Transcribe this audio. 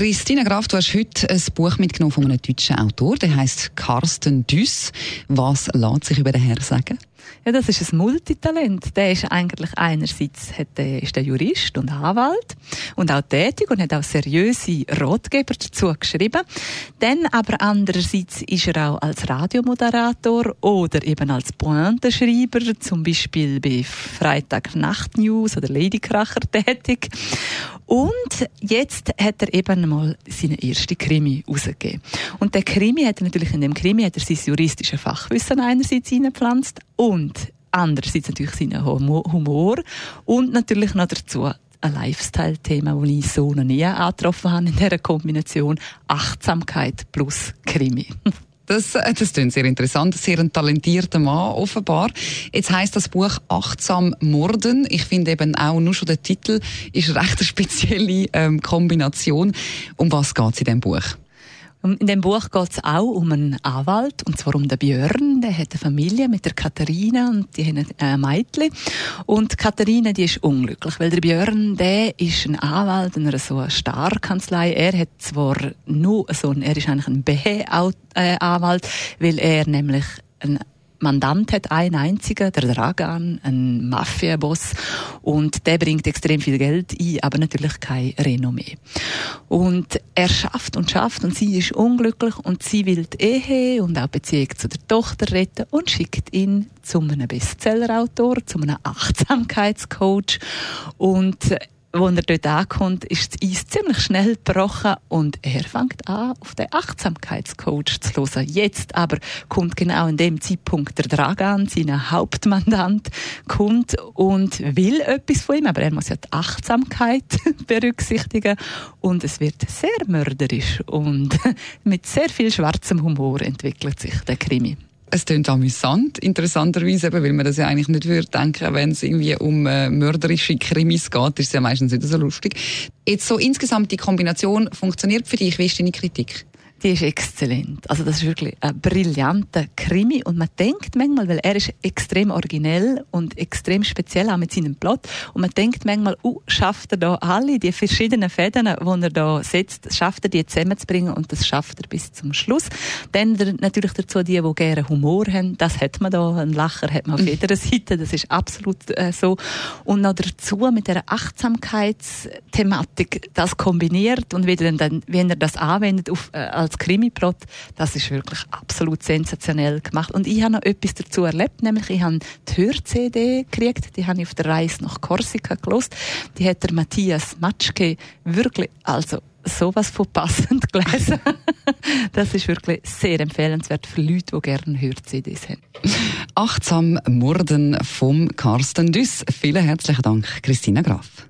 Christina Graf, du hast heute ein Buch mitgenommen von einem deutschen Autor, der heißt Carsten Düss. Was lässt sich über den Herrn sagen? Ja, das ist ein Multitalent. Der ist eigentlich einerseits hat, ist der Jurist und Anwalt und auch tätig und hat auch seriöse Ratgeber dazu geschrieben. Dann aber andererseits ist er auch als Radiomoderator oder eben als Pointenschreiber, zum Beispiel bei Freitag Nacht News oder Ladykracher tätig. Und jetzt hat er eben mal seine erste Krimi rausgegeben. Und der Krimi hat er natürlich in dem Krimi hat er sein juristisches Fachwissen einerseits eingepflanzt und andererseits natürlich seinen Humor und natürlich noch dazu ein Lifestyle-Thema, das ich so noch nie angetroffen habe in dieser Kombination Achtsamkeit plus Krimi. Das, äh, das klingt sehr interessant. Sehr ein talentierter Mann, offenbar. Jetzt heißt das Buch Achtsam Morden. Ich finde eben auch nur schon der Titel ist eine recht spezielle ähm, Kombination. Um was geht es in diesem Buch? In dem Buch geht es auch um einen Anwalt, und zwar um den Björn. Der hat eine Familie mit der Katharina und die haben ein Mädchen. Und Katharina, die ist unglücklich, weil der Björn, der ist ein Anwalt in einer so Starkanzlei. Er hat zwar nur so ein, er ist eigentlich ein B-Anwalt, weil er nämlich ein Mandant hat, einen einzigen, der Dragan, ein Mafiaboss, und der bringt extrem viel Geld ein, aber natürlich kein Renommee. Und er schafft und schafft und sie ist unglücklich und sie will die Ehe und auch Beziehung zu der Tochter retten und schickt ihn zu einem Bestsellerautor, zu einem Achtsamkeitscoach und als er dort ankommt, ist das Eis ziemlich schnell gebrochen und er fängt an, auf den Achtsamkeitscoach zu hören. Jetzt aber kommt genau in dem Zeitpunkt der Dragan, sein Hauptmandant, kommt und will etwas von ihm, aber er muss ja die Achtsamkeit berücksichtigen und es wird sehr mörderisch und mit sehr viel schwarzem Humor entwickelt sich der Krimi. Es klingt amüsant, interessanterweise, eben, weil man das ja eigentlich nicht würde denken, wenn es irgendwie um äh, mörderische Krimis geht, ist es ja meistens nicht so lustig. Jetzt so insgesamt die Kombination funktioniert für dich, wie ist deine Kritik? Die ist exzellent. Also das ist wirklich ein brillanter Krimi und man denkt manchmal, weil er ist extrem originell und extrem speziell auch mit seinem Plot und man denkt manchmal, uh, schafft er da alle die verschiedenen Fäden, die er da setzt, schafft er die zusammenzubringen und das schafft er bis zum Schluss. Dann natürlich dazu die, die gerne Humor haben, das hat man da, ein Lacher hat man auf mhm. jeder Seite, das ist absolut äh, so. Und noch dazu mit der Achtsamkeitsthematik das kombiniert und wie, dann, wie er das anwendet auf, äh, als Krimi-Plot, das ist wirklich absolut sensationell gemacht. Und ich habe noch etwas dazu erlebt, nämlich ich habe die Hör-CD gekriegt, die habe ich auf der Reise nach Korsika gelost. Die hat der Matthias Matschke wirklich, also sowas von passend gelesen. das ist wirklich sehr empfehlenswert für Leute, die gerne Hör-CDs haben. Achtsam Morden vom Carsten Düss. Vielen herzlichen Dank, Christina Graf.